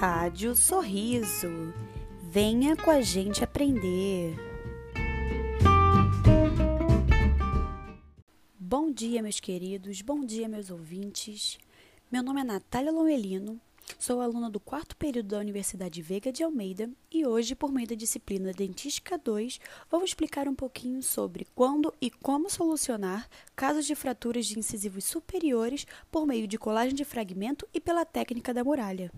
Rádio Sorriso. Venha com a gente aprender. Bom dia, meus queridos. Bom dia, meus ouvintes. Meu nome é Natália Lomelino. Sou aluna do quarto período da Universidade Veiga de Almeida e hoje, por meio da disciplina Dentística 2, vou explicar um pouquinho sobre quando e como solucionar casos de fraturas de incisivos superiores por meio de colagem de fragmento e pela técnica da muralha.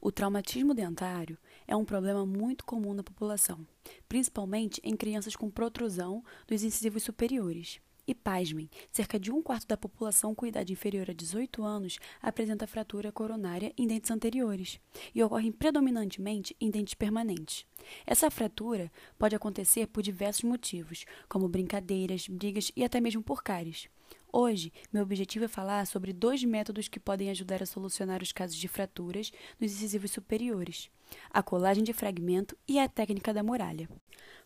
O traumatismo dentário é um problema muito comum na população, principalmente em crianças com protrusão dos incisivos superiores. E pasmem, cerca de um quarto da população com idade inferior a 18 anos apresenta fratura coronária em dentes anteriores e ocorrem predominantemente em dentes permanentes. Essa fratura pode acontecer por diversos motivos, como brincadeiras, brigas e até mesmo por cáries. Hoje, meu objetivo é falar sobre dois métodos que podem ajudar a solucionar os casos de fraturas nos incisivos superiores: a colagem de fragmento e a técnica da muralha.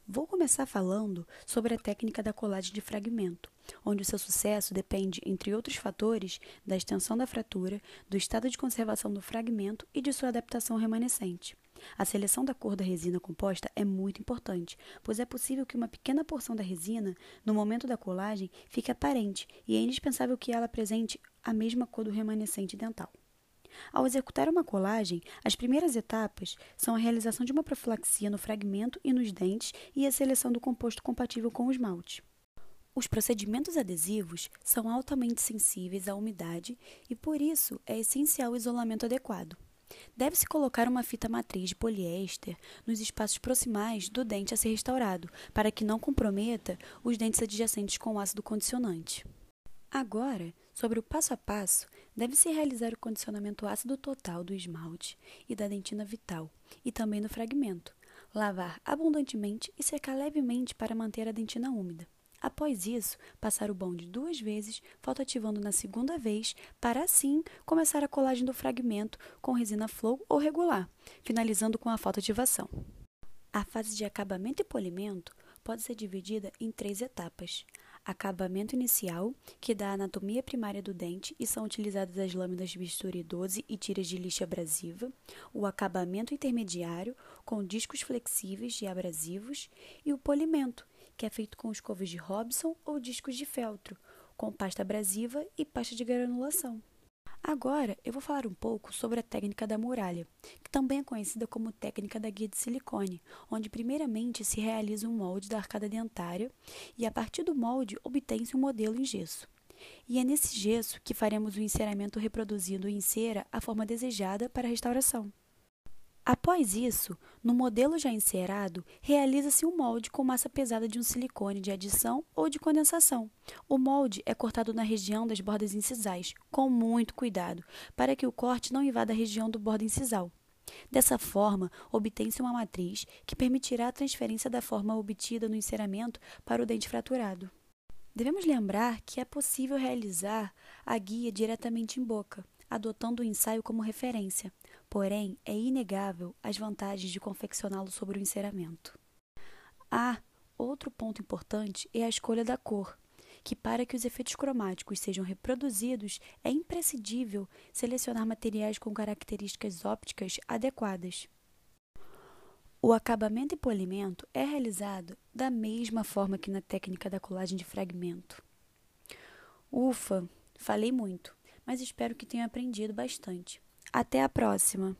Vou começar falando sobre a técnica da colagem de fragmento, onde o seu sucesso depende, entre outros fatores, da extensão da fratura, do estado de conservação do fragmento e de sua adaptação remanescente. A seleção da cor da resina composta é muito importante, pois é possível que uma pequena porção da resina, no momento da colagem, fique aparente e é indispensável que ela apresente a mesma cor do remanescente dental. Ao executar uma colagem, as primeiras etapas são a realização de uma profilaxia no fragmento e nos dentes e a seleção do composto compatível com o esmalte. Os procedimentos adesivos são altamente sensíveis à umidade e, por isso, é essencial o isolamento adequado. Deve-se colocar uma fita matriz de poliéster nos espaços proximais do dente a ser restaurado, para que não comprometa os dentes adjacentes com ácido condicionante. Agora, sobre o passo a passo, deve-se realizar o condicionamento ácido total do esmalte e da dentina vital, e também do fragmento. Lavar abundantemente e secar levemente para manter a dentina úmida. Após isso, passar o bonde duas vezes, fotoativando na segunda vez, para assim começar a colagem do fragmento com resina flow ou regular, finalizando com a fotoativação. A fase de acabamento e polimento pode ser dividida em três etapas acabamento inicial, que dá a anatomia primária do dente e são utilizadas as lâminas de bisturi 12 e tiras de lixa abrasiva, o acabamento intermediário, com discos flexíveis e abrasivos, e o polimento, que é feito com escovas de Robson ou discos de feltro, com pasta abrasiva e pasta de granulação. Agora eu vou falar um pouco sobre a técnica da muralha, que também é conhecida como técnica da guia de silicone, onde primeiramente se realiza um molde da arcada dentária e a partir do molde obtém-se um modelo em gesso. E é nesse gesso que faremos o enceramento reproduzindo em cera a forma desejada para a restauração. Após isso, no modelo já encerado, realiza-se um molde com massa pesada de um silicone de adição ou de condensação. O molde é cortado na região das bordas incisais, com muito cuidado, para que o corte não invada a região do bordo incisal. Dessa forma, obtém-se uma matriz que permitirá a transferência da forma obtida no enceramento para o dente fraturado. Devemos lembrar que é possível realizar a guia diretamente em boca, adotando o ensaio como referência, porém é inegável as vantagens de confeccioná-lo sobre o enceramento. Ah, outro ponto importante é a escolha da cor, que para que os efeitos cromáticos sejam reproduzidos é imprescindível selecionar materiais com características ópticas adequadas. O acabamento e polimento é realizado da mesma forma que na técnica da colagem de fragmento. Ufa, falei muito mas espero que tenha aprendido bastante. Até a próxima!